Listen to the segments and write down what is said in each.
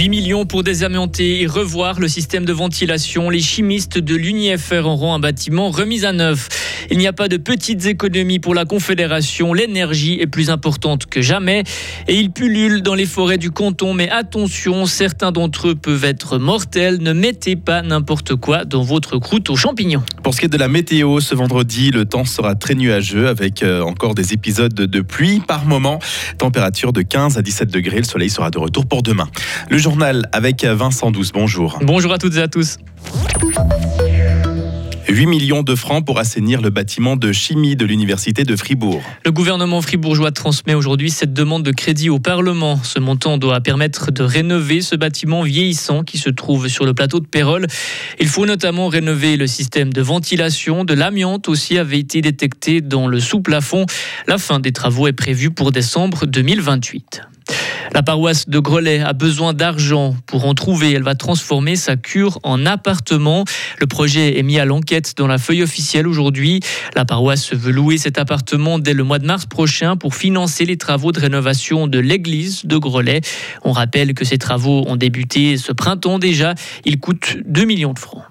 8 millions pour désamianter et revoir le système de ventilation. Les chimistes de l'UNIFR auront un bâtiment remis à neuf. Il n'y a pas de petites économies pour la Confédération. L'énergie est plus importante que jamais et ils pullulent dans les forêts du canton. Mais attention, certains d'entre eux peuvent être mortels. Ne mettez pas n'importe quoi dans votre croûte aux champignons. Pour ce qui est de la météo, ce vendredi, le temps sera très nuageux avec euh, encore des épisodes de pluie par moment. Température de 15 à 17 degrés. Le soleil sera de retour pour demain. Le journal avec Vincent Douce. Bonjour. Bonjour à toutes et à tous. 8 millions de francs pour assainir le bâtiment de chimie de l'Université de Fribourg. Le gouvernement fribourgeois transmet aujourd'hui cette demande de crédit au Parlement. Ce montant doit permettre de rénover ce bâtiment vieillissant qui se trouve sur le plateau de Pérol. Il faut notamment rénover le système de ventilation. De l'amiante aussi avait été détecté dans le sous-plafond. La fin des travaux est prévue pour décembre 2028. La paroisse de Grelais a besoin d'argent pour en trouver. Elle va transformer sa cure en appartement. Le projet est mis à l'enquête dans la feuille officielle aujourd'hui. La paroisse veut louer cet appartement dès le mois de mars prochain pour financer les travaux de rénovation de l'église de Grelais. On rappelle que ces travaux ont débuté ce printemps déjà. Ils coûtent 2 millions de francs.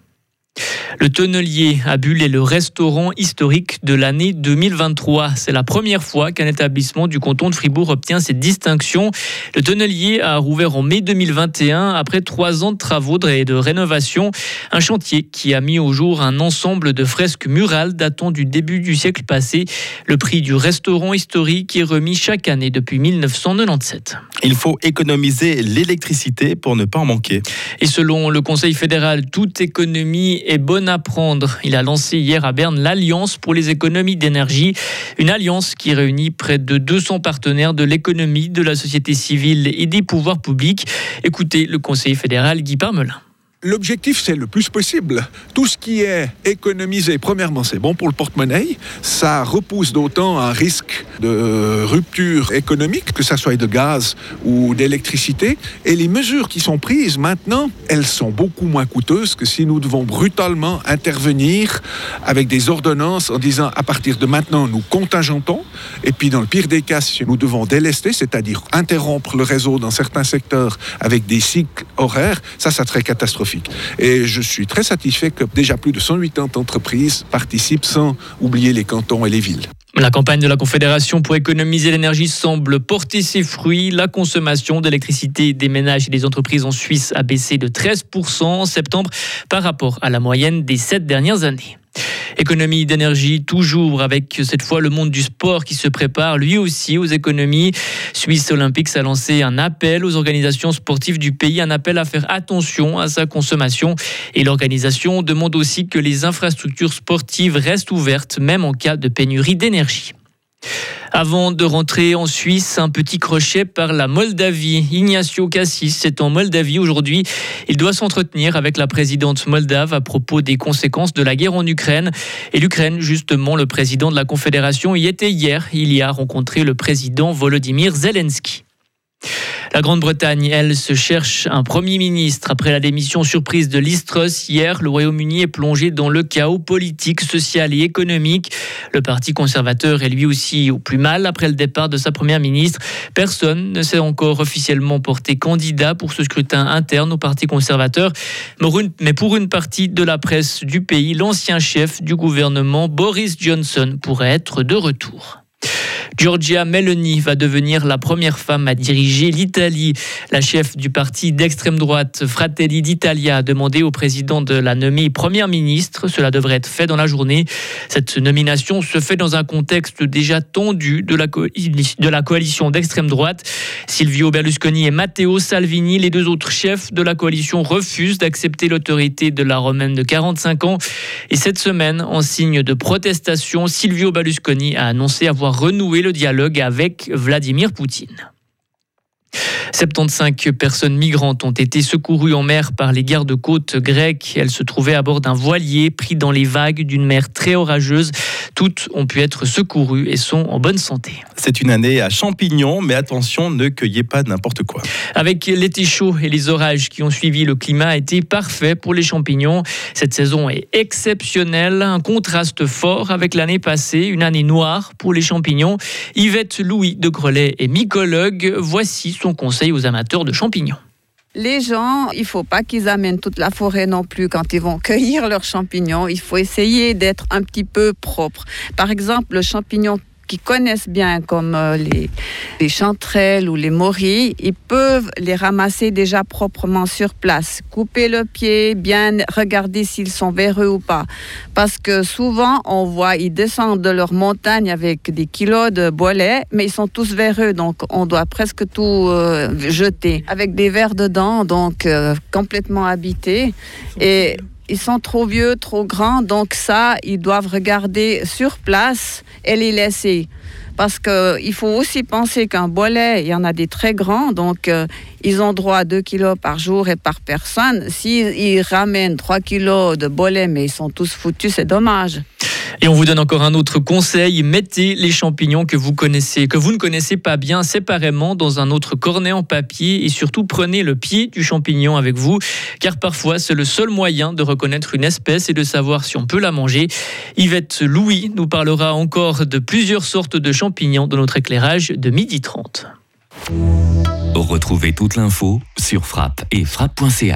Le Tonnelier à Bulle est le restaurant historique de l'année 2023. C'est la première fois qu'un établissement du canton de Fribourg obtient cette distinction. Le Tonnelier a rouvert en mai 2021 après trois ans de travaux et de rénovation. Un chantier qui a mis au jour un ensemble de fresques murales datant du début du siècle passé. Le prix du restaurant historique est remis chaque année depuis 1997. Il faut économiser l'électricité pour ne pas en manquer. Et selon le Conseil fédéral, toute économie est bonne à prendre. Il a lancé hier à Berne l'Alliance pour les économies d'énergie, une alliance qui réunit près de 200 partenaires de l'économie, de la société civile et des pouvoirs publics. Écoutez le Conseil fédéral Guy Parmelin. L'objectif, c'est le plus possible. Tout ce qui est économisé, premièrement, c'est bon pour le porte-monnaie. Ça repousse d'autant un risque de rupture économique, que ça soit de gaz ou d'électricité. Et les mesures qui sont prises maintenant, elles sont beaucoup moins coûteuses que si nous devons brutalement intervenir avec des ordonnances en disant à partir de maintenant, nous contingentons. Et puis, dans le pire des cas, si nous devons délester, c'est-à-dire interrompre le réseau dans certains secteurs avec des cycles horaires, ça, ça serait catastrophique. Et je suis très satisfait que déjà plus de 180 entreprises participent sans oublier les cantons et les villes. La campagne de la Confédération pour économiser l'énergie semble porter ses fruits. La consommation d'électricité des ménages et des entreprises en Suisse a baissé de 13% en septembre par rapport à la moyenne des sept dernières années. Économie d'énergie, toujours avec cette fois le monde du sport qui se prépare lui aussi aux économies. Suisse Olympique a lancé un appel aux organisations sportives du pays, un appel à faire attention à sa consommation. Et l'organisation demande aussi que les infrastructures sportives restent ouvertes, même en cas de pénurie d'énergie. Avant de rentrer en Suisse, un petit crochet par la Moldavie. Ignacio Cassis est en Moldavie aujourd'hui. Il doit s'entretenir avec la présidente moldave à propos des conséquences de la guerre en Ukraine. Et l'Ukraine, justement, le président de la Confédération y était hier. Il y a rencontré le président Volodymyr Zelensky. La Grande-Bretagne, elle, se cherche un Premier ministre. Après la démission surprise de Listros hier, le Royaume-Uni est plongé dans le chaos politique, social et économique. Le Parti conservateur est lui aussi au plus mal après le départ de sa Première ministre. Personne ne s'est encore officiellement porté candidat pour ce scrutin interne au Parti conservateur. Mais pour une partie de la presse du pays, l'ancien chef du gouvernement, Boris Johnson, pourrait être de retour. Giorgia Meloni va devenir la première femme à diriger l'Italie. La chef du parti d'extrême droite Fratelli d'Italia a demandé au président de la nommer première ministre. Cela devrait être fait dans la journée. Cette nomination se fait dans un contexte déjà tendu de la, coalition d'extrême droite. Silvio Berlusconi et Matteo Salvini, les deux autres chefs de la coalition, refusent d'accepter l'autorité de la Romaine de 45 ans. Et cette semaine, en signe de protestation, Silvio Berlusconi a annoncé avoir renoué le dialogue avec Vladimir Poutine. 75 personnes migrantes ont été secourues en mer par les gardes-côtes grecs. Elles se trouvaient à bord d'un voilier pris dans les vagues d'une mer très orageuse. Toutes ont pu être secourues et sont en bonne santé. C'est une année à champignons, mais attention, ne cueillez pas n'importe quoi. Avec l'été chaud et les orages qui ont suivi, le climat a été parfait pour les champignons. Cette saison est exceptionnelle, un contraste fort avec l'année passée, une année noire pour les champignons. Yvette Louis de Grelais est mycologue. Voici son conseil aux amateurs de champignons. Les gens, il faut pas qu'ils amènent toute la forêt non plus quand ils vont cueillir leurs champignons. Il faut essayer d'être un petit peu propre. Par exemple, le champignon qui connaissent bien, comme euh, les, les chanterelles ou les morilles, ils peuvent les ramasser déjà proprement sur place. Couper le pied, bien regarder s'ils sont véreux ou pas. Parce que souvent, on voit, ils descendent de leur montagne avec des kilos de bolets, mais ils sont tous véreux, donc on doit presque tout euh, jeter. Avec des vers dedans, donc euh, complètement habités. Et ils sont trop vieux, trop grands, donc ça, ils doivent regarder sur place et les laisser. Parce qu'il faut aussi penser qu'un bolet, il y en a des très grands, donc euh, ils ont droit à 2 kilos par jour et par personne. S'ils ramènent 3 kilos de bolets, mais ils sont tous foutus, c'est dommage. Et on vous donne encore un autre conseil. Mettez les champignons que vous connaissez, que vous ne connaissez pas bien séparément dans un autre cornet en papier et surtout prenez le pied du champignon avec vous car parfois c'est le seul moyen de reconnaître une espèce et de savoir si on peut la manger. Yvette Louis nous parlera encore de plusieurs sortes de champignons dans notre éclairage de midi 30. Retrouvez toute l'info sur frappe et frappe.ch.